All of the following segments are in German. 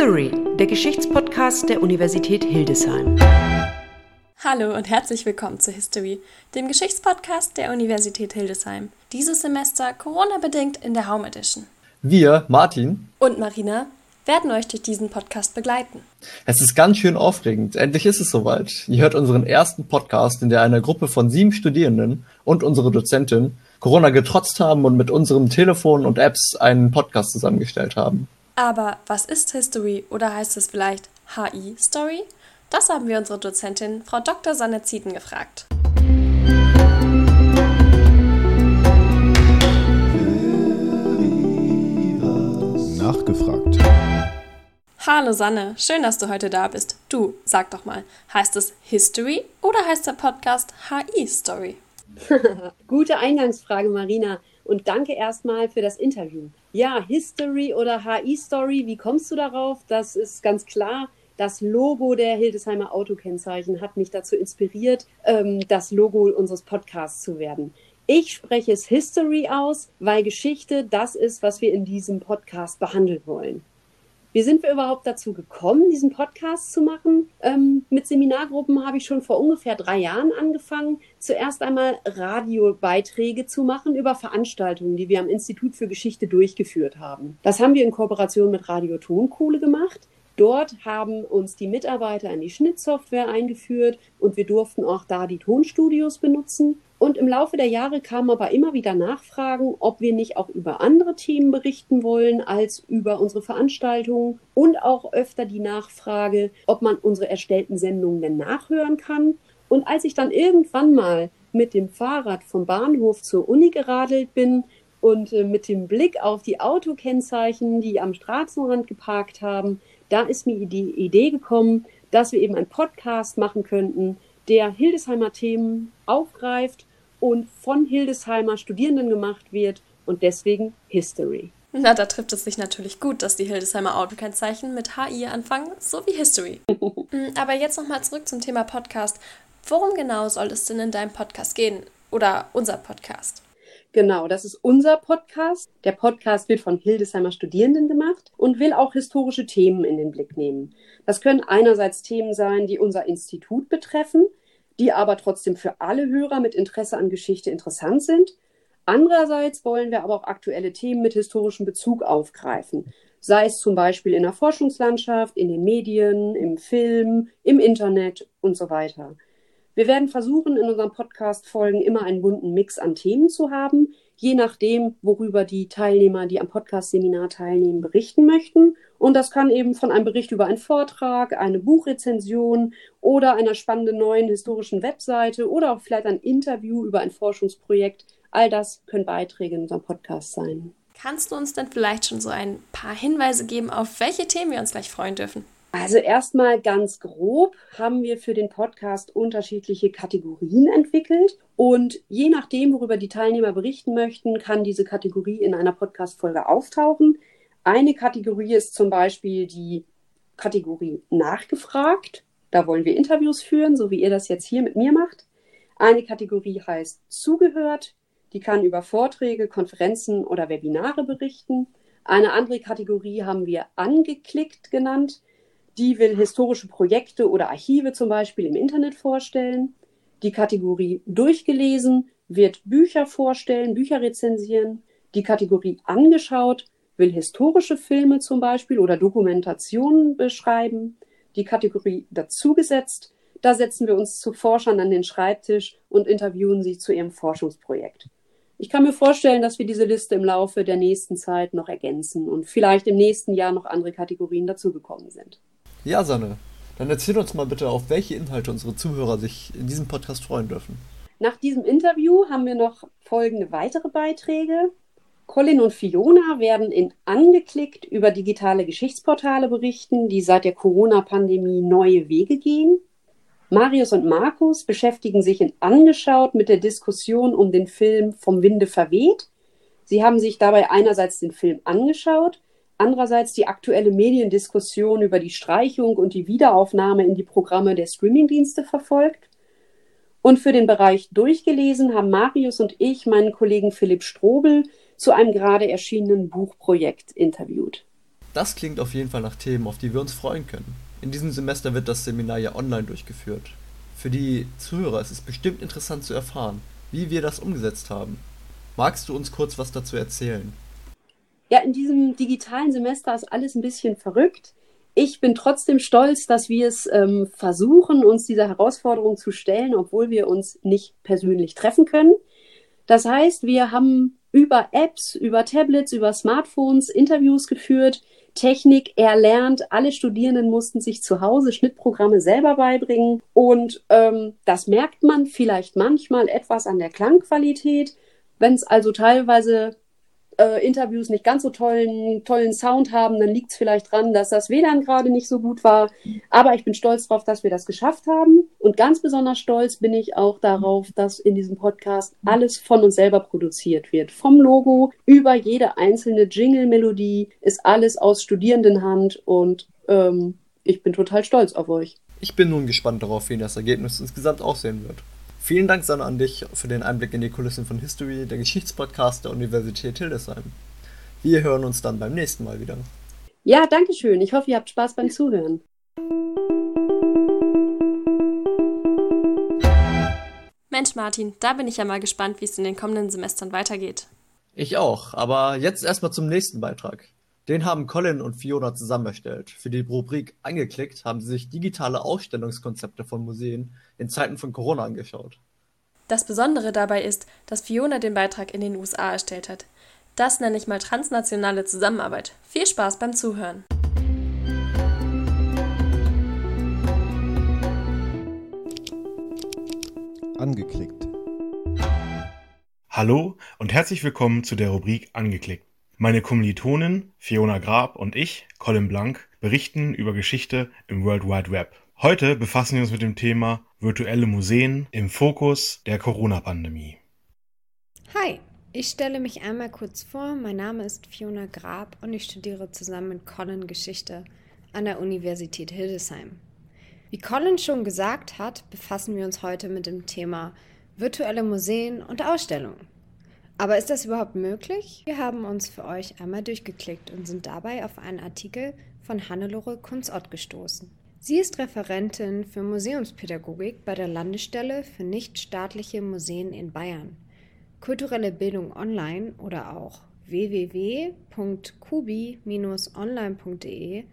History, der Geschichtspodcast der Universität Hildesheim. Hallo und herzlich willkommen zu History, dem Geschichtspodcast der Universität Hildesheim. Dieses Semester Corona-bedingt in der Home Edition. Wir, Martin und Marina, werden euch durch diesen Podcast begleiten. Es ist ganz schön aufregend. Endlich ist es soweit. Ihr hört unseren ersten Podcast, in der eine Gruppe von sieben Studierenden und unsere Dozentin Corona getrotzt haben und mit unserem Telefon und Apps einen Podcast zusammengestellt haben. Aber was ist History oder heißt es vielleicht HI Story? Das haben wir unsere Dozentin Frau Dr. Sanne Zieten gefragt. Nachgefragt. Hallo Sanne, schön, dass du heute da bist. Du, sag doch mal, heißt es History oder heißt der Podcast HI Story? Gute Eingangsfrage, Marina. Und danke erstmal für das Interview. Ja, History oder HI Story, wie kommst du darauf? Das ist ganz klar. Das Logo der Hildesheimer Autokennzeichen hat mich dazu inspiriert, ähm, das Logo unseres Podcasts zu werden. Ich spreche es History aus, weil Geschichte das ist, was wir in diesem Podcast behandeln wollen. Wie sind wir überhaupt dazu gekommen, diesen Podcast zu machen? Ähm, mit Seminargruppen habe ich schon vor ungefähr drei Jahren angefangen, zuerst einmal Radiobeiträge zu machen über Veranstaltungen, die wir am Institut für Geschichte durchgeführt haben. Das haben wir in Kooperation mit Radio Tonkohle gemacht. Dort haben uns die Mitarbeiter in die Schnittsoftware eingeführt und wir durften auch da die Tonstudios benutzen. Und im Laufe der Jahre kamen aber immer wieder Nachfragen, ob wir nicht auch über andere Themen berichten wollen als über unsere Veranstaltungen und auch öfter die Nachfrage, ob man unsere erstellten Sendungen denn nachhören kann. Und als ich dann irgendwann mal mit dem Fahrrad vom Bahnhof zur Uni geradelt bin und äh, mit dem Blick auf die Autokennzeichen, die am Straßenrand geparkt haben, da ist mir die Idee gekommen, dass wir eben einen Podcast machen könnten, der Hildesheimer Themen aufgreift und von Hildesheimer Studierenden gemacht wird und deswegen History. Na, da trifft es sich natürlich gut, dass die Hildesheimer Autokennzeichen mit HI anfangen, so wie History. Mm, aber jetzt nochmal zurück zum Thema Podcast. Worum genau soll es denn in deinem Podcast gehen? Oder unser Podcast? Genau, das ist unser Podcast. Der Podcast wird von Hildesheimer Studierenden gemacht und will auch historische Themen in den Blick nehmen. Das können einerseits Themen sein, die unser Institut betreffen, die aber trotzdem für alle Hörer mit Interesse an Geschichte interessant sind. Andererseits wollen wir aber auch aktuelle Themen mit historischem Bezug aufgreifen, sei es zum Beispiel in der Forschungslandschaft, in den Medien, im Film, im Internet und so weiter. Wir werden versuchen, in unseren Podcast-Folgen immer einen bunten Mix an Themen zu haben, je nachdem, worüber die Teilnehmer, die am Podcast-Seminar teilnehmen, berichten möchten. Und das kann eben von einem Bericht über einen Vortrag, eine Buchrezension oder einer spannenden neuen historischen Webseite oder auch vielleicht ein Interview über ein Forschungsprojekt. All das können Beiträge in unserem Podcast sein. Kannst du uns denn vielleicht schon so ein paar Hinweise geben, auf welche Themen wir uns gleich freuen dürfen? Also erstmal ganz grob haben wir für den Podcast unterschiedliche Kategorien entwickelt und je nachdem, worüber die Teilnehmer berichten möchten, kann diese Kategorie in einer Podcast-Folge auftauchen. Eine Kategorie ist zum Beispiel die Kategorie Nachgefragt. Da wollen wir Interviews führen, so wie ihr das jetzt hier mit mir macht. Eine Kategorie heißt Zugehört. Die kann über Vorträge, Konferenzen oder Webinare berichten. Eine andere Kategorie haben wir Angeklickt genannt. Die will historische Projekte oder Archive zum Beispiel im Internet vorstellen. Die Kategorie durchgelesen wird Bücher vorstellen, Bücher rezensieren. Die Kategorie angeschaut will historische Filme zum Beispiel oder Dokumentationen beschreiben. Die Kategorie dazugesetzt, da setzen wir uns zu Forschern an den Schreibtisch und interviewen sie zu ihrem Forschungsprojekt. Ich kann mir vorstellen, dass wir diese Liste im Laufe der nächsten Zeit noch ergänzen und vielleicht im nächsten Jahr noch andere Kategorien dazugekommen sind. Ja, Sanne, dann erzähl uns mal bitte, auf welche Inhalte unsere Zuhörer sich in diesem Podcast freuen dürfen. Nach diesem Interview haben wir noch folgende weitere Beiträge. Colin und Fiona werden in Angeklickt über digitale Geschichtsportale berichten, die seit der Corona-Pandemie neue Wege gehen. Marius und Markus beschäftigen sich in Angeschaut mit der Diskussion um den Film Vom Winde verweht. Sie haben sich dabei einerseits den Film angeschaut, andererseits die aktuelle Mediendiskussion über die Streichung und die Wiederaufnahme in die Programme der Streamingdienste verfolgt. Und für den Bereich durchgelesen haben Marius und ich meinen Kollegen Philipp Strobel zu einem gerade erschienenen Buchprojekt interviewt. Das klingt auf jeden Fall nach Themen, auf die wir uns freuen können. In diesem Semester wird das Seminar ja online durchgeführt. Für die Zuhörer ist es bestimmt interessant zu erfahren, wie wir das umgesetzt haben. Magst du uns kurz was dazu erzählen? Ja, in diesem digitalen Semester ist alles ein bisschen verrückt. Ich bin trotzdem stolz, dass wir es ähm, versuchen, uns dieser Herausforderung zu stellen, obwohl wir uns nicht persönlich treffen können. Das heißt, wir haben über Apps, über Tablets, über Smartphones Interviews geführt, Technik erlernt. Alle Studierenden mussten sich zu Hause Schnittprogramme selber beibringen. Und ähm, das merkt man vielleicht manchmal etwas an der Klangqualität. Wenn es also teilweise äh, Interviews nicht ganz so tollen, tollen Sound haben, dann liegt es vielleicht dran, dass das WLAN gerade nicht so gut war. Aber ich bin stolz darauf, dass wir das geschafft haben. Und ganz besonders stolz bin ich auch darauf, dass in diesem Podcast alles von uns selber produziert wird. Vom Logo über jede einzelne Jingle-Melodie ist alles aus Studierendenhand und ähm, ich bin total stolz auf euch. Ich bin nun gespannt darauf, wie das Ergebnis insgesamt aussehen wird. Vielen Dank, Sanna, an dich für den Einblick in die Kulissen von History, der Geschichtspodcast der Universität Hildesheim. Wir hören uns dann beim nächsten Mal wieder. Ja, danke schön. Ich hoffe, ihr habt Spaß beim Zuhören. Mensch, Martin, da bin ich ja mal gespannt, wie es in den kommenden Semestern weitergeht. Ich auch, aber jetzt erstmal zum nächsten Beitrag. Den haben Colin und Fiona zusammen erstellt. Für die Rubrik Angeklickt haben sie sich digitale Ausstellungskonzepte von Museen in Zeiten von Corona angeschaut. Das Besondere dabei ist, dass Fiona den Beitrag in den USA erstellt hat. Das nenne ich mal transnationale Zusammenarbeit. Viel Spaß beim Zuhören. Angeklickt. Hallo und herzlich willkommen zu der Rubrik Angeklickt. Meine Kommilitonin Fiona Grab und ich, Colin Blank, berichten über Geschichte im World Wide Web. Heute befassen wir uns mit dem Thema virtuelle Museen im Fokus der Corona-Pandemie. Hi, ich stelle mich einmal kurz vor. Mein Name ist Fiona Grab und ich studiere zusammen mit Colin Geschichte an der Universität Hildesheim. Wie Colin schon gesagt hat, befassen wir uns heute mit dem Thema virtuelle Museen und Ausstellungen. Aber ist das überhaupt möglich? Wir haben uns für euch einmal durchgeklickt und sind dabei auf einen Artikel von Hannelore Kunzott gestoßen. Sie ist Referentin für Museumspädagogik bei der Landesstelle für nichtstaatliche Museen in Bayern. Kulturelle Bildung online oder auch www.kubi-online.de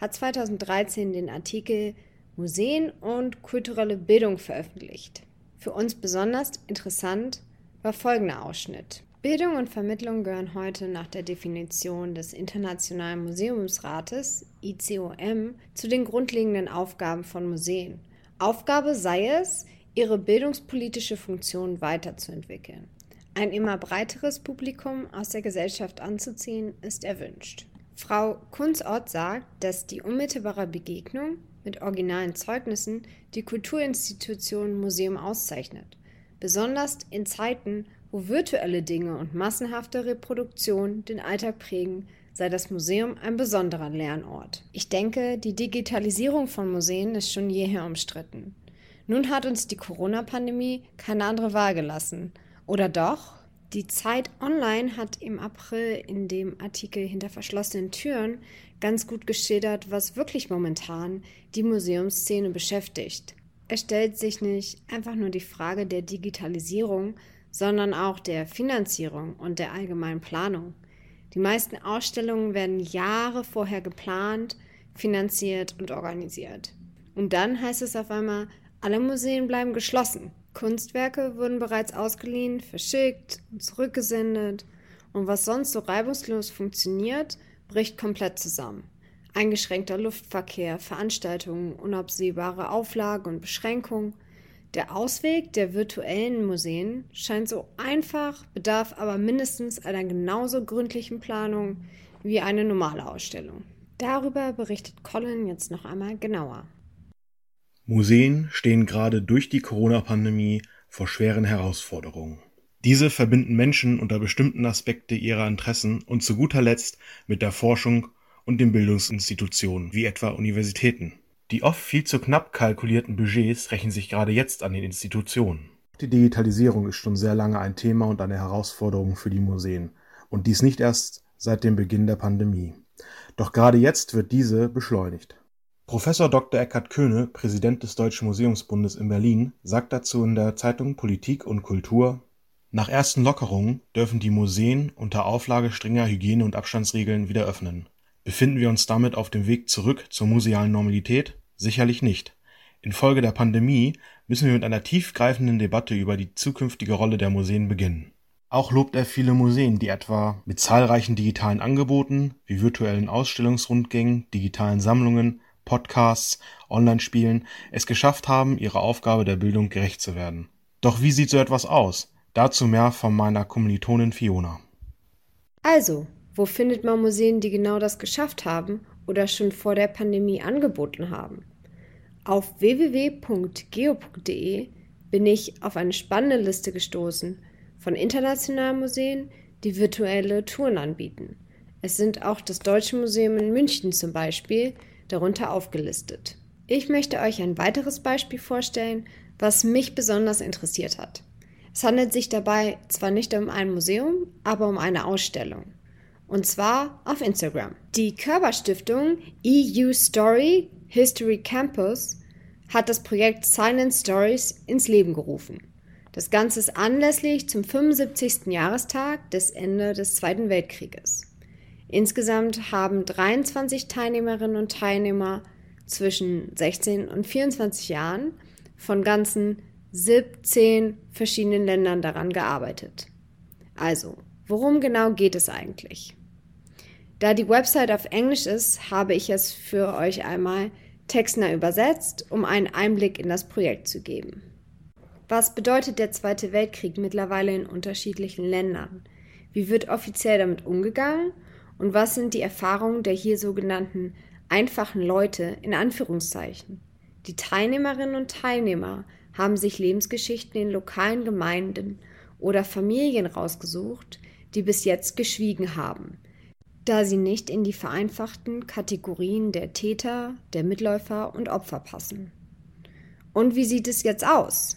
hat 2013 den Artikel Museen und kulturelle Bildung veröffentlicht. Für uns besonders interessant war folgender Ausschnitt. Bildung und Vermittlung gehören heute nach der Definition des Internationalen Museumsrates ICOM zu den grundlegenden Aufgaben von Museen. Aufgabe sei es, ihre bildungspolitische Funktion weiterzuentwickeln. Ein immer breiteres Publikum aus der Gesellschaft anzuziehen, ist erwünscht. Frau Kunzort sagt, dass die unmittelbare Begegnung mit originalen Zeugnissen die Kulturinstitution Museum auszeichnet besonders in Zeiten, wo virtuelle Dinge und massenhafte Reproduktion den Alltag prägen, sei das Museum ein besonderer Lernort. Ich denke, die Digitalisierung von Museen ist schon jeher umstritten. Nun hat uns die Corona-Pandemie keine andere Wahl gelassen. Oder doch? Die Zeit Online hat im April in dem Artikel hinter verschlossenen Türen ganz gut geschildert, was wirklich momentan die Museumsszene beschäftigt. Es stellt sich nicht einfach nur die Frage der Digitalisierung, sondern auch der Finanzierung und der allgemeinen Planung. Die meisten Ausstellungen werden Jahre vorher geplant, finanziert und organisiert. Und dann heißt es auf einmal, alle Museen bleiben geschlossen. Kunstwerke wurden bereits ausgeliehen, verschickt und zurückgesendet. Und was sonst so reibungslos funktioniert, bricht komplett zusammen eingeschränkter Luftverkehr, Veranstaltungen, unabsehbare Auflagen und Beschränkungen. Der Ausweg der virtuellen Museen scheint so einfach, bedarf aber mindestens einer genauso gründlichen Planung wie eine normale Ausstellung. Darüber berichtet Colin jetzt noch einmal genauer. Museen stehen gerade durch die Corona-Pandemie vor schweren Herausforderungen. Diese verbinden Menschen unter bestimmten Aspekte ihrer Interessen und zu guter Letzt mit der Forschung und den Bildungsinstitutionen, wie etwa Universitäten. Die oft viel zu knapp kalkulierten Budgets rächen sich gerade jetzt an den Institutionen. Die Digitalisierung ist schon sehr lange ein Thema und eine Herausforderung für die Museen. Und dies nicht erst seit dem Beginn der Pandemie. Doch gerade jetzt wird diese beschleunigt. Professor Dr. Eckhard Köhne, Präsident des Deutschen Museumsbundes in Berlin, sagt dazu in der Zeitung Politik und Kultur Nach ersten Lockerungen dürfen die Museen unter Auflage strenger Hygiene- und Abstandsregeln wieder öffnen. Befinden wir uns damit auf dem Weg zurück zur musealen Normalität? Sicherlich nicht. Infolge der Pandemie müssen wir mit einer tiefgreifenden Debatte über die zukünftige Rolle der Museen beginnen. Auch lobt er viele Museen, die etwa mit zahlreichen digitalen Angeboten wie virtuellen Ausstellungsrundgängen, digitalen Sammlungen, Podcasts, Online-Spielen es geschafft haben, ihrer Aufgabe der Bildung gerecht zu werden. Doch wie sieht so etwas aus? Dazu mehr von meiner Kommilitonin Fiona. Also, wo findet man Museen, die genau das geschafft haben oder schon vor der Pandemie angeboten haben? Auf www.geo.de bin ich auf eine spannende Liste gestoßen von internationalen Museen, die virtuelle Touren anbieten. Es sind auch das Deutsche Museum in München zum Beispiel darunter aufgelistet. Ich möchte euch ein weiteres Beispiel vorstellen, was mich besonders interessiert hat. Es handelt sich dabei zwar nicht um ein Museum, aber um eine Ausstellung. Und zwar auf Instagram. Die Körperstiftung EU Story History Campus hat das Projekt Silent Stories ins Leben gerufen. Das Ganze ist anlässlich zum 75. Jahrestag des Ende des Zweiten Weltkrieges. Insgesamt haben 23 Teilnehmerinnen und Teilnehmer zwischen 16 und 24 Jahren von ganzen 17 verschiedenen Ländern daran gearbeitet. Also, worum genau geht es eigentlich? Da die Website auf Englisch ist, habe ich es für euch einmal textnah übersetzt, um einen Einblick in das Projekt zu geben. Was bedeutet der Zweite Weltkrieg mittlerweile in unterschiedlichen Ländern? Wie wird offiziell damit umgegangen und was sind die Erfahrungen der hier sogenannten einfachen Leute in Anführungszeichen? Die Teilnehmerinnen und Teilnehmer haben sich Lebensgeschichten in lokalen Gemeinden oder Familien rausgesucht, die bis jetzt geschwiegen haben, da sie nicht in die vereinfachten Kategorien der Täter, der Mitläufer und Opfer passen. Und wie sieht es jetzt aus?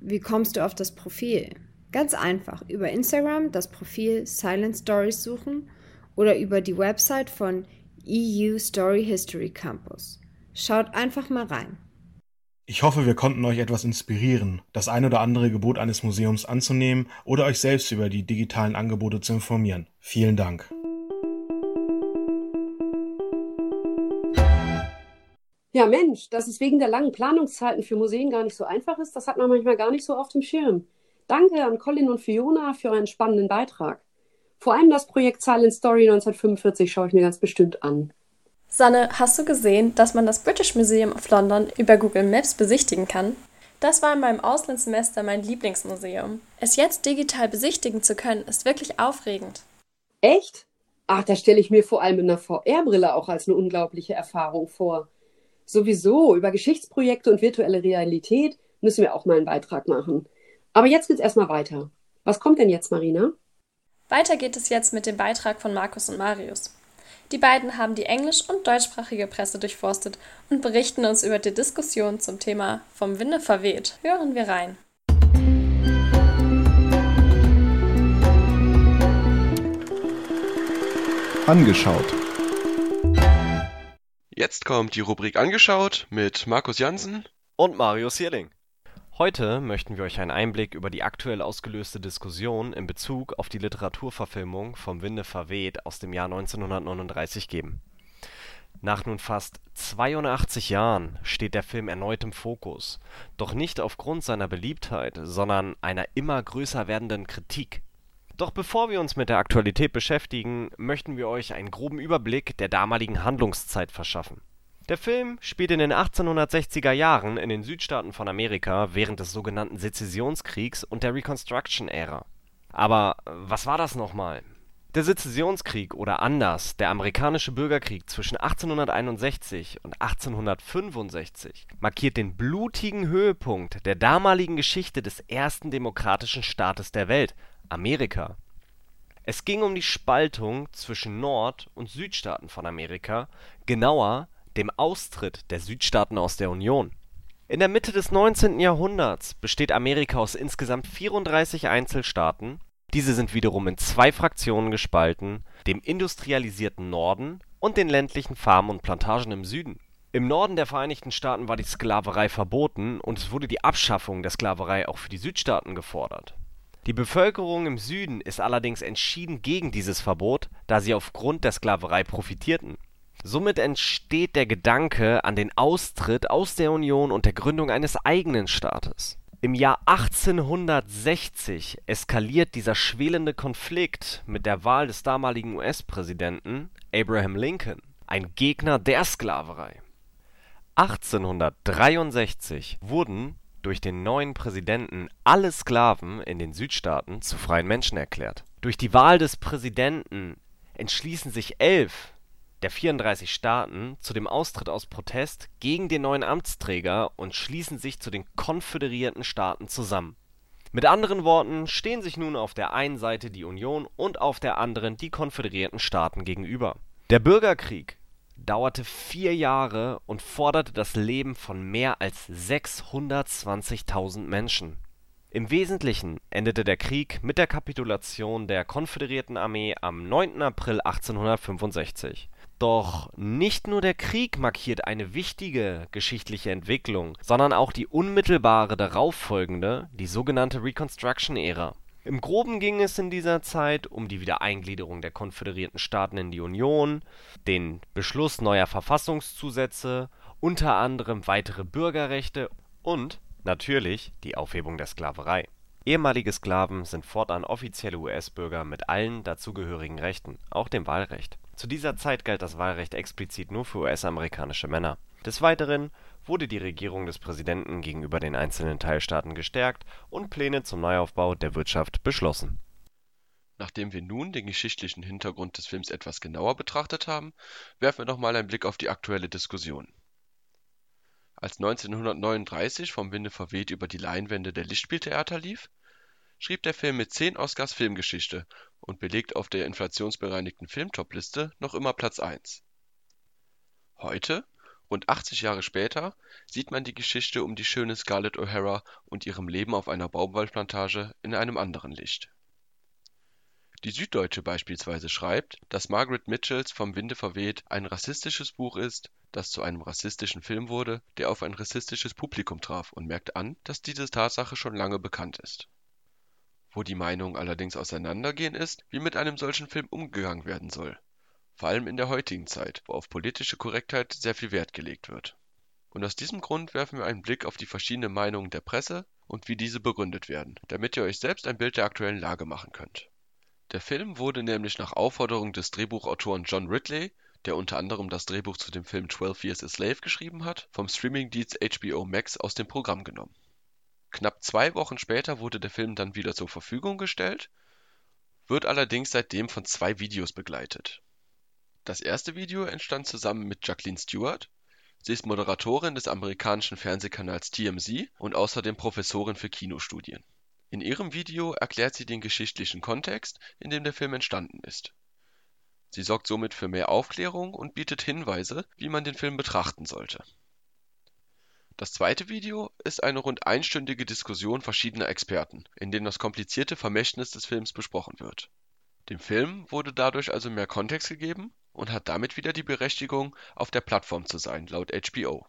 Wie kommst du auf das Profil? Ganz einfach, über Instagram das Profil Silent Stories suchen oder über die Website von EU Story History Campus. Schaut einfach mal rein. Ich hoffe, wir konnten euch etwas inspirieren, das ein oder andere Gebot eines Museums anzunehmen oder euch selbst über die digitalen Angebote zu informieren. Vielen Dank. Ja, Mensch, dass es wegen der langen Planungszeiten für Museen gar nicht so einfach ist, das hat man manchmal gar nicht so auf dem Schirm. Danke an Colin und Fiona für einen spannenden Beitrag. Vor allem das Projekt Silent Story 1945 schaue ich mir ganz bestimmt an. Sanne, hast du gesehen, dass man das British Museum of London über Google Maps besichtigen kann? Das war in meinem Auslandssemester mein Lieblingsmuseum. Es jetzt digital besichtigen zu können, ist wirklich aufregend. Echt? Ach, da stelle ich mir vor allem in einer VR-Brille auch als eine unglaubliche Erfahrung vor. Sowieso, über Geschichtsprojekte und virtuelle Realität müssen wir auch mal einen Beitrag machen. Aber jetzt geht's erstmal weiter. Was kommt denn jetzt, Marina? Weiter geht es jetzt mit dem Beitrag von Markus und Marius. Die beiden haben die englisch- und deutschsprachige Presse durchforstet und berichten uns über die Diskussion zum Thema Vom Winde verweht. Hören wir rein. Angeschaut. Jetzt kommt die Rubrik Angeschaut mit Markus Jansen und Marius Hierling. Heute möchten wir euch einen Einblick über die aktuell ausgelöste Diskussion in Bezug auf die Literaturverfilmung Vom Winde verweht aus dem Jahr 1939 geben. Nach nun fast 82 Jahren steht der Film erneut im Fokus, doch nicht aufgrund seiner Beliebtheit, sondern einer immer größer werdenden Kritik. Doch bevor wir uns mit der Aktualität beschäftigen, möchten wir euch einen groben Überblick der damaligen Handlungszeit verschaffen der Film spielt in den 1860er Jahren in den Südstaaten von Amerika während des sogenannten Sezessionskriegs und der Reconstruction-Ära. Aber was war das nochmal? Der Sezessionskrieg oder anders der amerikanische Bürgerkrieg zwischen 1861 und 1865 markiert den blutigen Höhepunkt der damaligen Geschichte des ersten demokratischen Staates der Welt, Amerika. Es ging um die Spaltung zwischen Nord und Südstaaten von Amerika, genauer dem Austritt der Südstaaten aus der Union. In der Mitte des 19. Jahrhunderts besteht Amerika aus insgesamt 34 Einzelstaaten, diese sind wiederum in zwei Fraktionen gespalten, dem industrialisierten Norden und den ländlichen Farmen und Plantagen im Süden. Im Norden der Vereinigten Staaten war die Sklaverei verboten und es wurde die Abschaffung der Sklaverei auch für die Südstaaten gefordert. Die Bevölkerung im Süden ist allerdings entschieden gegen dieses Verbot, da sie aufgrund der Sklaverei profitierten. Somit entsteht der Gedanke an den Austritt aus der Union und der Gründung eines eigenen Staates. Im Jahr 1860 eskaliert dieser schwelende Konflikt mit der Wahl des damaligen US-Präsidenten Abraham Lincoln, ein Gegner der Sklaverei. 1863 wurden durch den neuen Präsidenten alle Sklaven in den Südstaaten zu freien Menschen erklärt. Durch die Wahl des Präsidenten entschließen sich elf der 34 Staaten zu dem Austritt aus Protest gegen den neuen Amtsträger und schließen sich zu den Konföderierten Staaten zusammen. Mit anderen Worten stehen sich nun auf der einen Seite die Union und auf der anderen die Konföderierten Staaten gegenüber. Der Bürgerkrieg dauerte vier Jahre und forderte das Leben von mehr als 620.000 Menschen. Im Wesentlichen endete der Krieg mit der Kapitulation der Konföderierten Armee am 9. April 1865. Doch nicht nur der Krieg markiert eine wichtige geschichtliche Entwicklung, sondern auch die unmittelbare darauffolgende, die sogenannte Reconstruction-Ära im Groben ging es in dieser Zeit um die Wiedereingliederung der konföderierten Staaten in die Union, den Beschluss neuer Verfassungszusätze, unter anderem weitere Bürgerrechte und natürlich die Aufhebung der Sklaverei. Ehemalige Sklaven sind fortan offizielle US-Bürger mit allen dazugehörigen Rechten, auch dem Wahlrecht. Zu dieser Zeit galt das Wahlrecht explizit nur für US-amerikanische Männer. Des Weiteren wurde die Regierung des Präsidenten gegenüber den einzelnen Teilstaaten gestärkt und Pläne zum Neuaufbau der Wirtschaft beschlossen. Nachdem wir nun den geschichtlichen Hintergrund des Films etwas genauer betrachtet haben, werfen wir noch mal einen Blick auf die aktuelle Diskussion. Als 1939 vom Winde verweht über die Leinwände der Lichtspieltheater lief, schrieb der Film mit 10 Oscars Filmgeschichte und belegt auf der inflationsbereinigten Filmtopliste noch immer Platz 1. Heute Rund 80 Jahre später sieht man die Geschichte um die schöne Scarlett O'Hara und ihrem Leben auf einer Baumwollplantage in einem anderen Licht. Die Süddeutsche beispielsweise schreibt, dass Margaret Mitchells Vom Winde verweht ein rassistisches Buch ist, das zu einem rassistischen Film wurde, der auf ein rassistisches Publikum traf und merkt an, dass diese Tatsache schon lange bekannt ist. Wo die Meinungen allerdings auseinandergehen ist, wie mit einem solchen Film umgegangen werden soll vor allem in der heutigen Zeit, wo auf politische Korrektheit sehr viel Wert gelegt wird. Und aus diesem Grund werfen wir einen Blick auf die verschiedenen Meinungen der Presse und wie diese begründet werden, damit ihr euch selbst ein Bild der aktuellen Lage machen könnt. Der Film wurde nämlich nach Aufforderung des Drehbuchautoren John Ridley, der unter anderem das Drehbuch zu dem Film 12 Years a Slave geschrieben hat, vom Streamingdienst HBO Max aus dem Programm genommen. Knapp zwei Wochen später wurde der Film dann wieder zur Verfügung gestellt, wird allerdings seitdem von zwei Videos begleitet. Das erste Video entstand zusammen mit Jacqueline Stewart. Sie ist Moderatorin des amerikanischen Fernsehkanals TMZ und außerdem Professorin für Kinostudien. In ihrem Video erklärt sie den geschichtlichen Kontext, in dem der Film entstanden ist. Sie sorgt somit für mehr Aufklärung und bietet Hinweise, wie man den Film betrachten sollte. Das zweite Video ist eine rund einstündige Diskussion verschiedener Experten, in dem das komplizierte Vermächtnis des Films besprochen wird. Dem Film wurde dadurch also mehr Kontext gegeben und hat damit wieder die Berechtigung, auf der Plattform zu sein, laut HBO.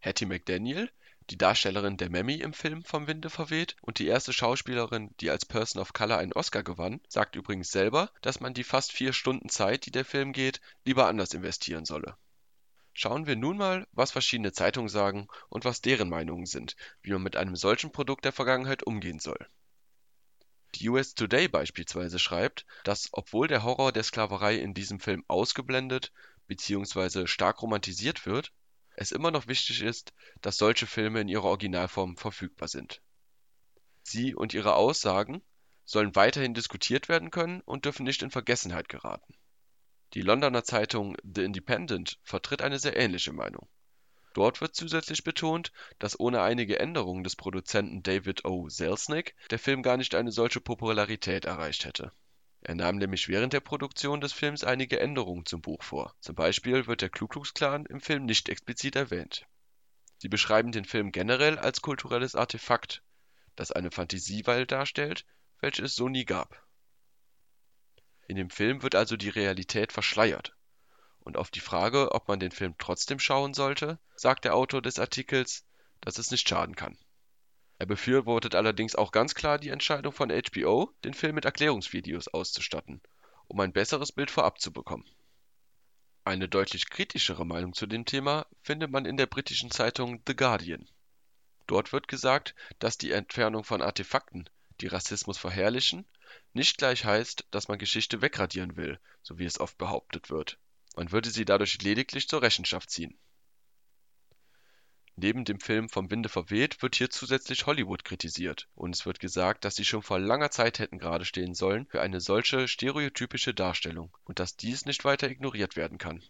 Hattie McDaniel, die Darstellerin der Mammy im Film Vom Winde verweht und die erste Schauspielerin, die als Person of Color einen Oscar gewann, sagt übrigens selber, dass man die fast vier Stunden Zeit, die der Film geht, lieber anders investieren solle. Schauen wir nun mal, was verschiedene Zeitungen sagen und was deren Meinungen sind, wie man mit einem solchen Produkt der Vergangenheit umgehen soll die US Today beispielsweise schreibt, dass obwohl der Horror der Sklaverei in diesem Film ausgeblendet bzw. stark romantisiert wird, es immer noch wichtig ist, dass solche Filme in ihrer Originalform verfügbar sind. Sie und ihre Aussagen sollen weiterhin diskutiert werden können und dürfen nicht in Vergessenheit geraten. Die Londoner Zeitung The Independent vertritt eine sehr ähnliche Meinung Dort wird zusätzlich betont, dass ohne einige Änderungen des Produzenten David O. Selznick der Film gar nicht eine solche Popularität erreicht hätte. Er nahm nämlich während der Produktion des Films einige Änderungen zum Buch vor, zum Beispiel wird der Ku Klux Klan im Film nicht explizit erwähnt. Sie beschreiben den Film generell als kulturelles Artefakt, das eine Fantasiewelt darstellt, welche es so nie gab. In dem Film wird also die Realität verschleiert Und auf die Frage, ob man den Film trotzdem schauen sollte, sagt der Autor des Artikels, dass es nicht schaden kann. Er befürwortet allerdings auch ganz klar die Entscheidung von HBO, den Film mit Erklärungsvideos auszustatten, um ein besseres Bild vorab zu bekommen. Eine deutlich kritischere Meinung zu dem Thema findet man in der britischen Zeitung The Guardian. Dort wird gesagt, dass die Entfernung von Artefakten, die Rassismus verherrlichen, nicht gleich heißt, dass man Geschichte wegradieren will, so wie es oft behauptet wird. Man würde sie dadurch lediglich zur Rechenschaft ziehen. Neben dem Film Vom Winde verweht wird hier zusätzlich Hollywood kritisiert, und es wird gesagt, dass sie schon vor langer Zeit hätten geradestehen sollen für eine solche stereotypische Darstellung und dass dies nicht weiter ignoriert werden kann.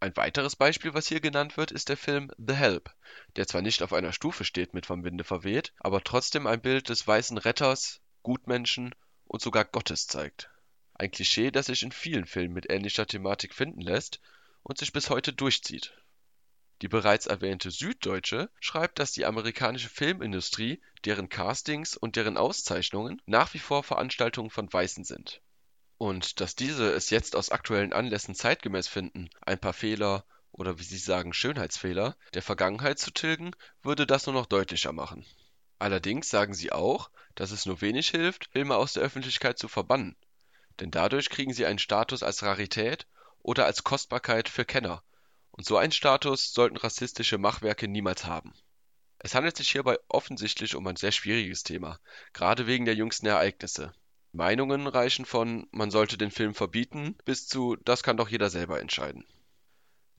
Ein weiteres Beispiel, was hier genannt wird, ist der Film The Help, der zwar nicht auf einer Stufe steht mit Vom Winde verweht, aber trotzdem ein Bild des weißen Retters, Gutmenschen und sogar Gottes zeigt. Ein Klischee, das sich in vielen Filmen mit ähnlicher Thematik finden lässt und sich bis heute durchzieht. Die bereits erwähnte Süddeutsche schreibt, dass die amerikanische Filmindustrie, deren Castings und deren Auszeichnungen nach wie vor Veranstaltungen von Weißen sind. Und dass diese es jetzt aus aktuellen Anlässen zeitgemäß finden, ein paar Fehler oder wie sie sagen Schönheitsfehler der Vergangenheit zu tilgen, würde das nur noch deutlicher machen. Allerdings sagen sie auch, dass es nur wenig hilft, Filme aus der Öffentlichkeit zu verbannen, denn dadurch kriegen sie einen Status als Rarität oder als Kostbarkeit für Kenner und so einen Status sollten rassistische Machwerke niemals haben. Es handelt sich hierbei offensichtlich um ein sehr schwieriges Thema, gerade wegen der jüngsten Ereignisse. Meinungen reichen von man sollte den Film verbieten bis zu das kann doch jeder selber entscheiden.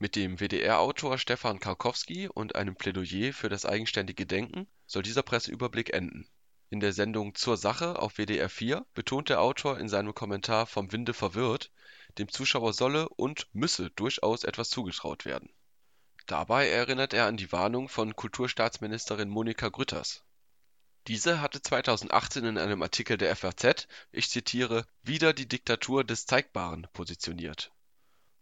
Mit dem WDR-Autor Stefan Karkowski und einem Plädoyer für das eigenständige Denken soll dieser Presseüberblick enden. In der Sendung Zur Sache auf WDR 4 betont der Autor in seinem Kommentar Vom Winde verwirrt, dem Zuschauer solle und müsse durchaus etwas zugetraut werden. Dabei erinnert er an die Warnung von Kulturstaatsministerin Monika Grütters. Diese hatte 2018 in einem Artikel der FAZ, ich zitiere, wieder die Diktatur des Zeigbaren positioniert.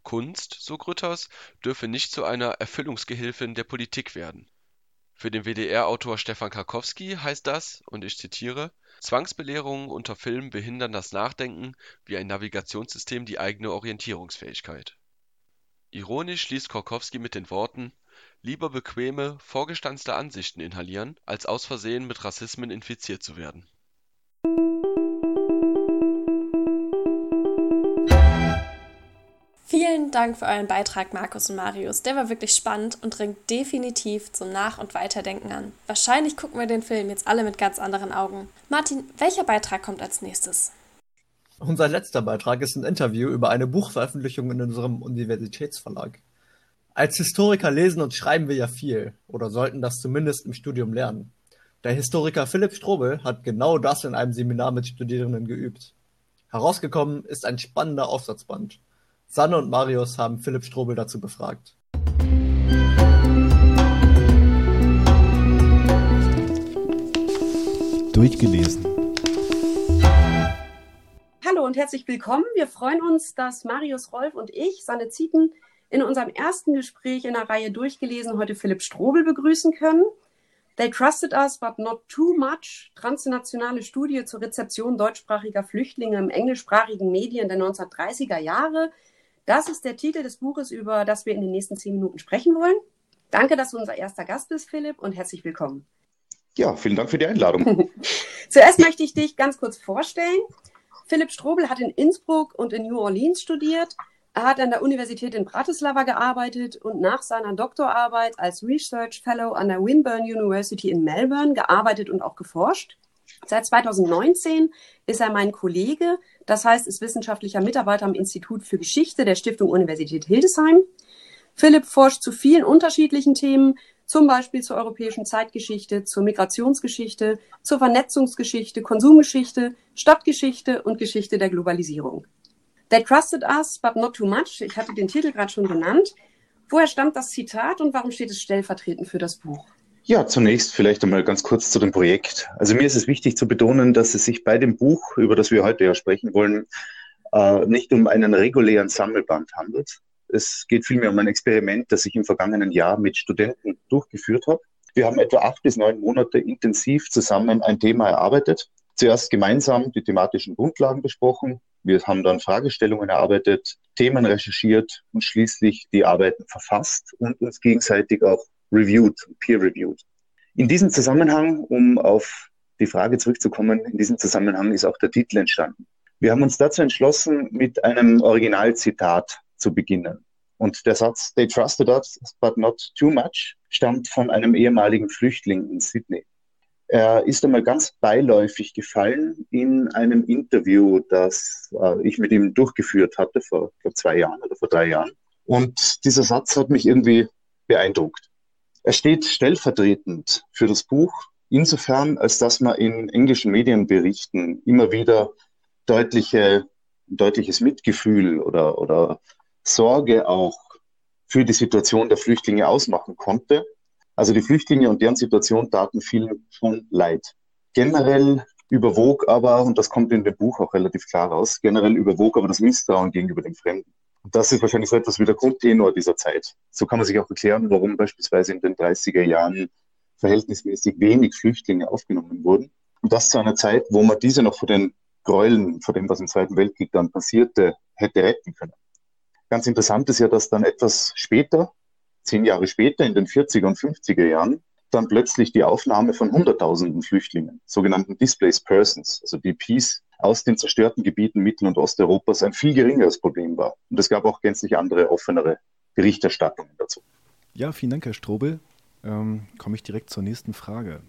Kunst, so Grütters, dürfe nicht zu einer Erfüllungsgehilfin der Politik werden. Für den WDR-Autor Stefan Karkowski heißt das, und ich zitiere, Zwangsbelehrungen unter Filmen behindern das Nachdenken wie ein Navigationssystem die eigene Orientierungsfähigkeit. Ironisch schließt Karkowski mit den Worten, lieber bequeme, vorgestanzte Ansichten inhalieren, als aus Versehen mit Rassismen infiziert zu werden Vielen Dank für euren Beitrag, Markus und Marius. Der war wirklich spannend und regt definitiv zum Nach- und Weiterdenken an. Wahrscheinlich gucken wir den Film jetzt alle mit ganz anderen Augen. Martin, welcher Beitrag kommt als nächstes? Unser letzter Beitrag ist ein Interview über eine Buchveröffentlichung in unserem Universitätsverlag. Als Historiker lesen und schreiben wir ja viel oder sollten das zumindest im Studium lernen. Der Historiker Philipp Strobel hat genau das in einem Seminar mit Studierenden geübt. Herausgekommen ist ein spannender Aufsatzband. Sanne und Marius haben Philipp Strobel dazu befragt. Durchgelesen. Hallo und herzlich willkommen. Wir freuen uns, dass Marius Rolf und ich, Sanne Zieten, in unserem ersten Gespräch in der Reihe Durchgelesen heute Philipp Strobel begrüßen können. They Trusted Us, but Not Too Much, transnationale Studie zur Rezeption deutschsprachiger Flüchtlinge im englischsprachigen Medien der 1930er Jahre das ist der Titel des Buches, über das wir in den nächsten zehn Minuten sprechen wollen. Danke, dass du unser erster Gast bist, Philipp, und herzlich willkommen. Ja, vielen Dank für die Einladung. Zuerst möchte ich dich ganz kurz vorstellen. Philipp Strobel hat in Innsbruck und in New Orleans studiert. Er hat an der Universität in Bratislava gearbeitet und nach seiner Doktorarbeit als Research Fellow an der Winburn University in Melbourne gearbeitet und auch geforscht. Seit 2019 ist er mein Kollege, das heißt, ist wissenschaftlicher Mitarbeiter am Institut für Geschichte der Stiftung Universität Hildesheim. Philipp forscht zu vielen unterschiedlichen Themen, zum Beispiel zur europäischen Zeitgeschichte, zur Migrationsgeschichte, zur Vernetzungsgeschichte, Konsumgeschichte, Stadtgeschichte und Geschichte der Globalisierung. They trusted us, but not too much. Ich hatte den Titel gerade schon genannt. Woher stammt das Zitat und warum steht es stellvertretend für das Buch? Ja, zunächst vielleicht einmal ganz kurz zu dem Projekt. Also mir ist es wichtig zu betonen, dass es sich bei dem Buch, über das wir heute ja sprechen wollen, äh, nicht um einen regulären Sammelband handelt. Es geht vielmehr um ein Experiment, das ich im vergangenen Jahr mit Studenten durchgeführt habe. Wir haben etwa acht bis neun Monate intensiv zusammen ein Thema erarbeitet. Zuerst gemeinsam die thematischen Grundlagen besprochen, Wir haben dann Fragestellungen erarbeitet, Themen recherchiert und schließlich die Arbeiten verfasst und uns gegenseitig auch reviewed, peer-reviewed. In diesem Zusammenhang, um auf die Frage zurückzukommen, in diesem Zusammenhang ist auch der Titel entstanden. Wir haben uns dazu entschlossen, mit einem Originalzitat zu beginnen. Und der Satz, they trusted us, but not too much, stammt von einem ehemaligen Flüchtling in Sydney. Er ist einmal ganz beiläufig gefallen in einem Interview, das äh, ich mit ihm durchgeführt hatte vor glaub, zwei Jahren oder vor drei Jahren. Und dieser Satz hat mich irgendwie beeindruckt. Er steht stellvertretend für das Buch, insofern, als dass man in englischen Medienberichten immer wieder deutliche, deutliches Mitgefühl oder, oder Sorge auch für die Situation der Flüchtlinge ausmachen konnte. Also die Flüchtlinge und deren Situation taten vielen schon leid. Generell überwog aber, und das kommt in dem Buch auch relativ klar raus, generell überwog aber das Misstrauen gegenüber dem Fremden. Und das ist wahrscheinlich so etwas wie der Grundtenor dieser Zeit. So kann man sich auch erklären, warum beispielsweise in den 30er Jahren verhältnismäßig wenig Flüchtlinge aufgenommen wurden. Und das zu einer Zeit, wo man diese noch vor den Gräueln, vor dem, was im Zweiten Weltkrieg dann passierte, hätte retten können. Ganz interessant ist ja, dass dann etwas später, zehn Jahre später, in den 40er und 50er Jahren, dann plötzlich die Aufnahme von Hunderttausenden Flüchtlingen, sogenannten Displaced Persons, also DPs, aus den zerstörten Gebieten Mittel- und Osteuropas ein viel geringeres Problem war. Und es gab auch gänzlich andere, offenere Berichterstattungen dazu. Ja, vielen Dank, Herr Strobel. Ähm, komme ich direkt zur nächsten Frage.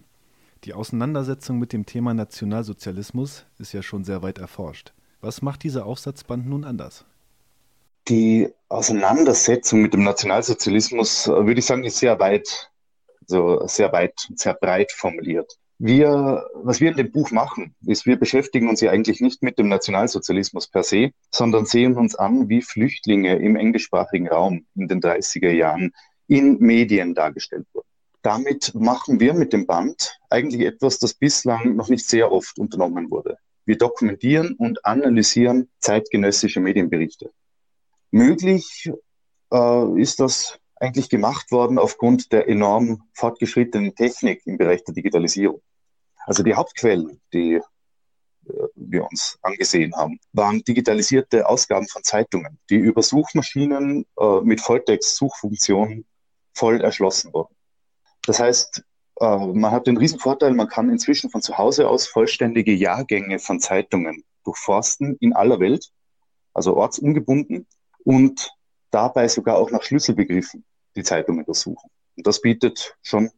Die Auseinandersetzung mit dem Thema Nationalsozialismus ist ja schon sehr weit erforscht. Was macht dieser Aufsatzband nun anders? Die Auseinandersetzung mit dem Nationalsozialismus, äh, würde ich sagen, ist sehr weit, so sehr weit und sehr breit formuliert. Wir, was wir in dem Buch machen, ist, wir beschäftigen uns ja eigentlich nicht mit dem Nationalsozialismus per se, sondern sehen uns an, wie Flüchtlinge im englischsprachigen Raum in den 30er Jahren in Medien dargestellt wurden. Damit machen wir mit dem Band eigentlich etwas, das bislang noch nicht sehr oft unternommen wurde. Wir dokumentieren und analysieren zeitgenössische Medienberichte. Möglich äh, ist das eigentlich gemacht worden aufgrund der enorm fortgeschrittenen Technik im Bereich der Digitalisierung. Also die Hauptquellen, die äh, wir uns angesehen haben, waren digitalisierte Ausgaben von Zeitungen, die über Suchmaschinen äh, mit Volltext-Suchfunktionen voll erschlossen wurden. Das heißt, äh, man hat den riesen Vorteil, man kann inzwischen von zu Hause aus vollständige Jahrgänge von Zeitungen durchforsten in aller Welt, also ortsungebunden und dabei sogar auch nach Schlüsselbegriffen die Zeitungen untersuchen. Und das bietet schon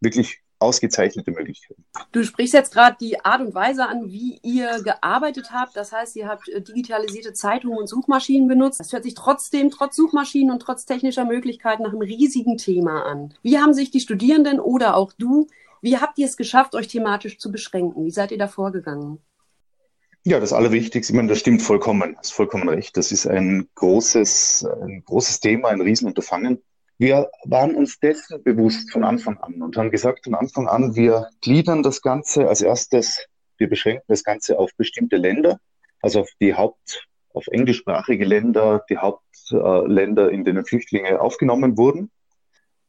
wirklich ausgezeichnete Möglichkeiten. Du sprichst jetzt gerade die Art und Weise an, wie ihr gearbeitet habt. Das heißt, ihr habt äh, digitalisierte Zeitungen und Suchmaschinen benutzt. Das hört sich trotzdem, trotz Suchmaschinen und trotz technischer Möglichkeiten, nach einem riesigen Thema an. Wie haben sich die Studierenden oder auch du, wie habt ihr es geschafft, euch thematisch zu beschränken? Wie seid ihr da vorgegangen? Ja, das Allerwichtigste, ich meine, das stimmt vollkommen, das ist vollkommen recht. Das ist ein großes, ein großes Thema, ein Riesenunterfangen. Wir waren uns dessen bewusst von Anfang an und haben gesagt von Anfang an, wir gliedern das Ganze als erstes, wir beschränken das Ganze auf bestimmte Länder, also auf die Haupt, auf englischsprachige Länder, die Hauptländer, in denen Flüchtlinge aufgenommen wurden.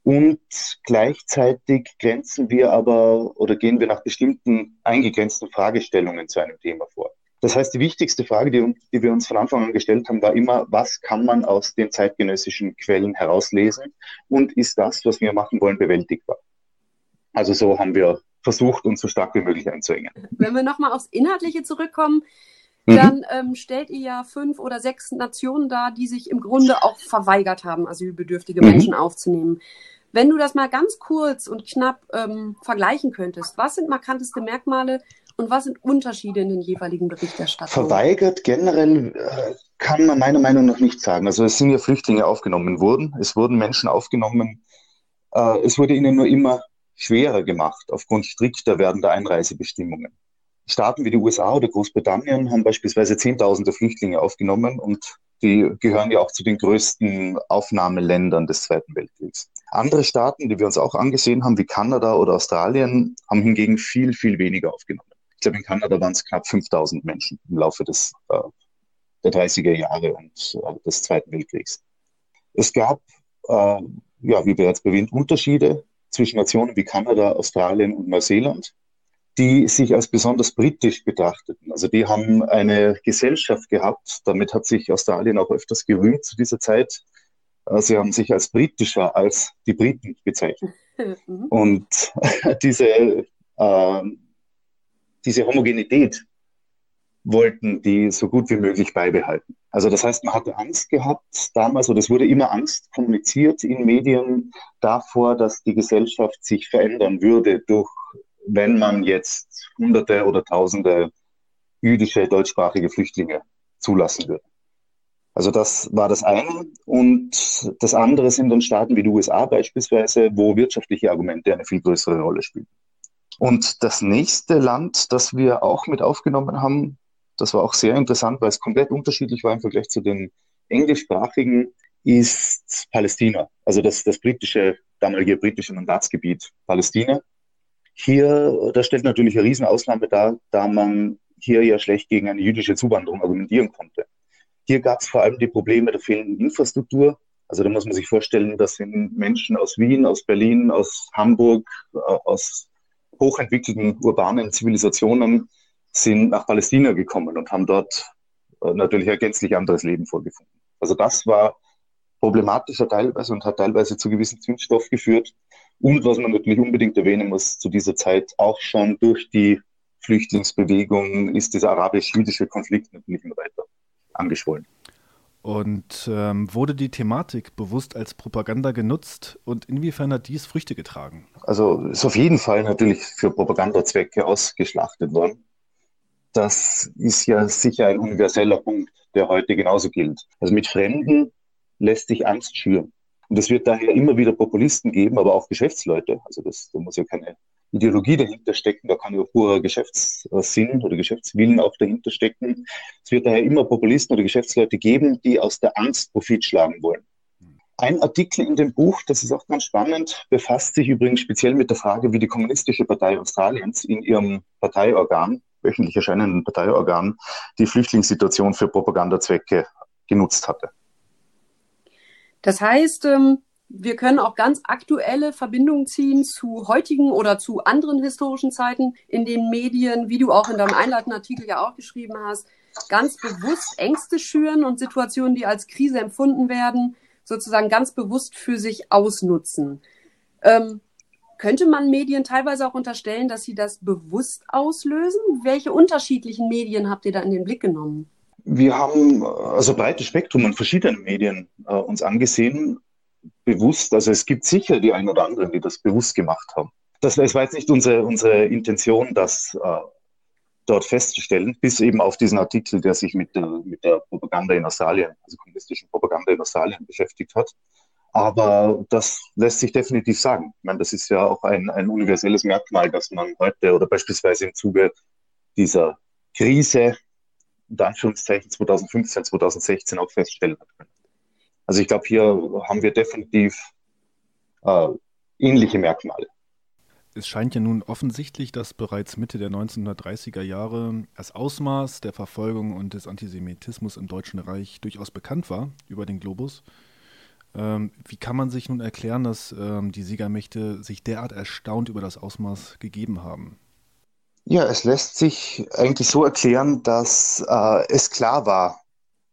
Und gleichzeitig grenzen wir aber oder gehen wir nach bestimmten eingegrenzten Fragestellungen zu einem Thema vor. Das heißt, die wichtigste Frage, die, die, wir uns von Anfang an gestellt haben, war immer, was kann man aus den zeitgenössischen Quellen herauslesen und ist das, was wir machen wollen, bewältigbar? Also so haben wir versucht, uns so stark wie möglich einzuengen. Wenn wir nochmal aufs Inhaltliche zurückkommen, mhm. dann ähm, stellt ihr ja fünf oder sechs Nationen dar, die sich im Grunde auch verweigert haben, asylbedürftige mhm. Menschen aufzunehmen. Wenn du das mal ganz kurz und knapp ähm, vergleichen könntest, was sind markanteste Merkmale, und was sind Unterschiede in den jeweiligen Berichterstattungen? Verweigert generell äh, kann man meiner Meinung nach nicht sagen. Also es sind ja Flüchtlinge aufgenommen worden, es wurden Menschen aufgenommen, äh, es wurde ihnen nur immer schwerer gemacht aufgrund strikter werdender Einreisebestimmungen. Staaten wie die USA oder Großbritannien haben beispielsweise Zehntausende Flüchtlinge aufgenommen und die gehören ja auch zu den größten Aufnahmeländern des Zweiten Weltkriegs. Andere Staaten, die wir uns auch angesehen haben, wie Kanada oder Australien, haben hingegen viel, viel weniger aufgenommen. Ich glaube, in Kanada waren es knapp 5000 Menschen im Laufe des, äh, der 30er Jahre und äh, des Zweiten Weltkriegs. Es gab, äh, ja, wie bereits erwähnt, Unterschiede zwischen Nationen wie Kanada, Australien und Neuseeland, die sich als besonders britisch betrachteten. Also die haben eine Gesellschaft gehabt, damit hat sich Australien auch öfters gerühmt zu dieser Zeit. Äh, sie haben sich als britischer als die Briten bezeichnet. Mhm. Und diese, äh, diese Homogenität wollten die so gut wie möglich beibehalten. Also das heißt, man hatte Angst gehabt damals, oder es wurde immer Angst kommuniziert in Medien davor, dass die Gesellschaft sich verändern würde durch, wenn man jetzt Hunderte oder Tausende jüdische, deutschsprachige Flüchtlinge zulassen würde. Also das war das eine. Und das andere sind dann Staaten wie die USA beispielsweise, wo wirtschaftliche Argumente eine viel größere Rolle spielen. Und das nächste Land, das wir auch mit aufgenommen haben, das war auch sehr interessant, weil es komplett unterschiedlich war im Vergleich zu den englischsprachigen, ist Palästina, also das, das britische, damalige britische Mandatsgebiet Palästina. Hier, das stellt natürlich eine Riesenausnahme dar, da man hier ja schlecht gegen eine jüdische Zuwanderung argumentieren konnte. Hier gab es vor allem die Probleme der fehlenden Infrastruktur. Also da muss man sich vorstellen, das sind Menschen aus Wien, aus Berlin, aus Hamburg, aus hochentwickelten urbanen Zivilisationen, sind nach Palästina gekommen und haben dort äh, natürlich ein gänzlich anderes Leben vorgefunden. Also das war problematischer teilweise und hat teilweise zu gewissen Zündstoff geführt. Und was man natürlich unbedingt erwähnen muss, zu dieser Zeit auch schon durch die Flüchtlingsbewegung ist dieser arabisch-jüdische Konflikt natürlich immer weiter angeschwollen. Und ähm, wurde die Thematik bewusst als Propaganda genutzt und inwiefern hat dies Früchte getragen? Also ist auf jeden Fall natürlich für Propagandazwecke ausgeschlachtet worden das ist ja sicher ein universeller Punkt, der heute genauso gilt. Also mit Fremden lässt sich Angst schüren. Und es wird daher immer wieder Populisten geben, aber auch Geschäftsleute. Also das, da muss ja keine Ideologie dahinter stecken, da kann ja purer Geschäftssinn oder Geschäftswillen auch dahinter stecken. Es wird daher immer Populisten oder Geschäftsleute geben, die aus der Angst Profit schlagen wollen. Ein Artikel in dem Buch, das ist auch ganz spannend, befasst sich übrigens speziell mit der Frage, wie die Kommunistische Partei Australiens in ihrem Parteiorgan wöchentlich erscheinenden Parteiorgan die Flüchtlingssituation für Propagandazwecke genutzt hatte. Das heißt, ähm, wir können auch ganz aktuelle Verbindungen ziehen zu heutigen oder zu anderen historischen Zeiten, in den Medien, wie du auch in deinem einleitenden Artikel ja auch geschrieben hast, ganz bewusst Ängste schüren und Situationen, die als Krise empfunden werden, sozusagen ganz bewusst für sich ausnutzen. Ähm, könnte man Medien teilweise auch unterstellen, dass sie das bewusst auslösen? Welche unterschiedlichen Medien habt ihr da in den Blick genommen? Wir haben also breites Spektrum an verschiedenen Medien äh, uns angesehen, bewusst. Also es gibt sicher die einen oder anderen, die das bewusst gemacht haben. Das, das war jetzt nicht unsere, unsere Intention, das äh, dort festzustellen, bis eben auf diesen Artikel, der sich mit der, mit der Propaganda in Australien, also kommunistischen Propaganda in Australien beschäftigt hat. Aber das lässt sich definitiv sagen. Ich meine, das ist ja auch ein, ein universelles Merkmal, dass man heute oder beispielsweise im Zuge dieser Krise, in Anführungszeichen 2015, 2016 auch feststellen können. Also ich glaube, hier haben wir definitiv äh, ähnliche Merkmale. Es scheint ja nun offensichtlich, dass bereits Mitte der 1930er Jahre das Ausmaß der Verfolgung und des Antisemitismus im Deutschen Reich durchaus bekannt war über den Globus. Ähm, wie kann man sich nun erklären, dass ähm, die Siegermächte sich derart erstaunt über das Ausmaß gegeben haben? Ja, es lässt sich eigentlich so erklären, dass äh, es klar war.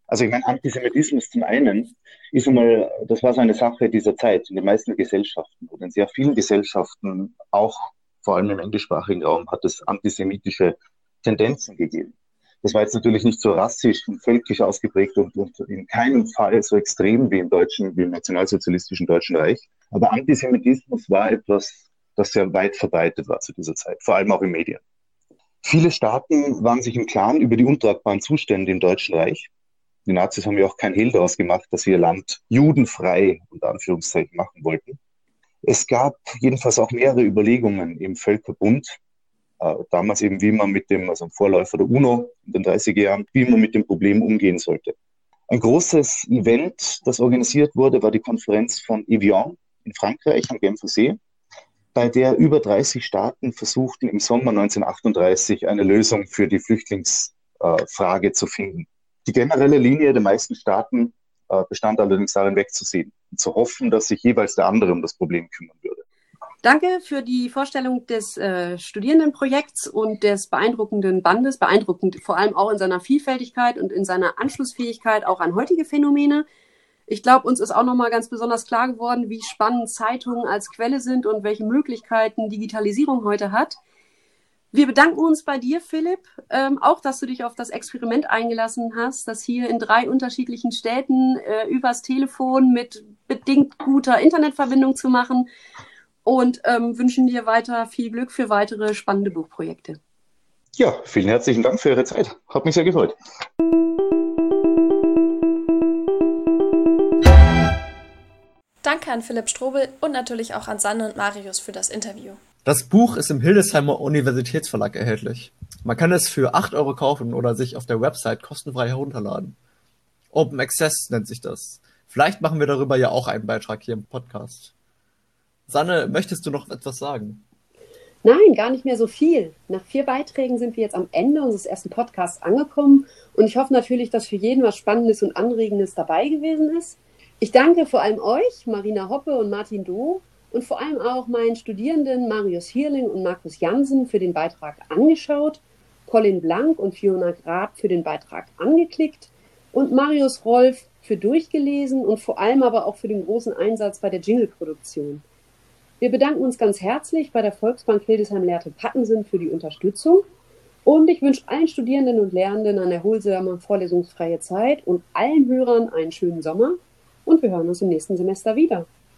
Also ich meine, Antisemitismus zum einen ist einmal, das war so eine Sache dieser Zeit in den meisten Gesellschaften oder in sehr vielen Gesellschaften, auch vor allem im englischsprachigen Raum, hat es antisemitische Tendenzen gegeben. Das war jetzt natürlich nicht so rassisch und völkisch ausgeprägt und, und in keinem Fall so extrem wie im deutschen, wie im nationalsozialistischen Deutschen Reich. Aber Antisemitismus war etwas, das sehr weit verbreitet war zu dieser Zeit, vor allem auch in Medien. Viele Staaten waren sich im Klaren über die untragbaren Zustände im Deutschen Reich. Die Nazis haben ja auch kein Hehl daraus gemacht, dass sie ihr Land judenfrei, unter Anführungszeichen, machen wollten. Es gab jedenfalls auch mehrere Überlegungen im Völkerbund, äh, damals eben, wie man mit dem, also Vorläufer der UNO in den 30er Jahren, wie man mit dem Problem umgehen sollte. Ein großes Event, das organisiert wurde, war die Konferenz von Evian in Frankreich am Genfer See, bei der über 30 Staaten versuchten, im Sommer 1938 eine Lösung für die Flüchtlingsfrage zu finden. Die generelle Linie der meisten Staaten äh, bestand allerdings darin, wegzusehen und zu hoffen, dass sich jeweils der andere um das Problem kümmern würde. Danke für die Vorstellung des äh, Studierendenprojekts und des beeindruckenden Bandes, beeindruckend vor allem auch in seiner Vielfältigkeit und in seiner Anschlussfähigkeit auch an heutige Phänomene. Ich glaube, uns ist auch nochmal ganz besonders klar geworden, wie spannend Zeitungen als Quelle sind und welche Möglichkeiten Digitalisierung heute hat. Wir bedanken uns bei dir, Philipp, ähm, auch, dass du dich auf das Experiment eingelassen hast, das hier in drei unterschiedlichen Städten äh, übers Telefon mit bedingt guter Internetverbindung zu machen und ähm, wünschen dir weiter viel Glück für weitere spannende Buchprojekte. Ja, vielen herzlichen Dank für Ihre Zeit. Hat mich sehr gefreut. Danke an Philipp Strobel und natürlich auch an Sanne und Marius für das Interview. Das Buch ist im Hildesheimer Universitätsverlag erhältlich. Man kann es für 8 Euro kaufen oder sich auf der Website kostenfrei herunterladen. Open Access nennt sich das. Vielleicht machen wir darüber ja auch einen Beitrag hier im Podcast. Sanne, möchtest du noch etwas sagen? Nein, gar nicht mehr so viel. Nach vier Beiträgen sind wir jetzt am Ende unseres ersten Podcasts angekommen und ich hoffe natürlich, dass für jeden was Spannendes und Anregendes dabei gewesen ist. Ich danke vor allem euch, Marina Hoppe und Martin Doh, und vor allem auch meinen Studierenden Marius Hierling und Markus Jansen für den Beitrag angeschaut, Colin Blank und Fiona Grab für den Beitrag angeklickt und Marius Rolf für durchgelesen und vor allem aber auch für den großen Einsatz bei der Jingle-Produktion. Wir bedanken uns ganz herzlich bei der Volksbank Hildesheim-Lehrte Pattensen für die Unterstützung und ich wünsche allen Studierenden und Lehrenden eine erholsame vorlesungsfreie Zeit und allen Hörern einen schönen Sommer und wir hören uns im nächsten Semester wieder.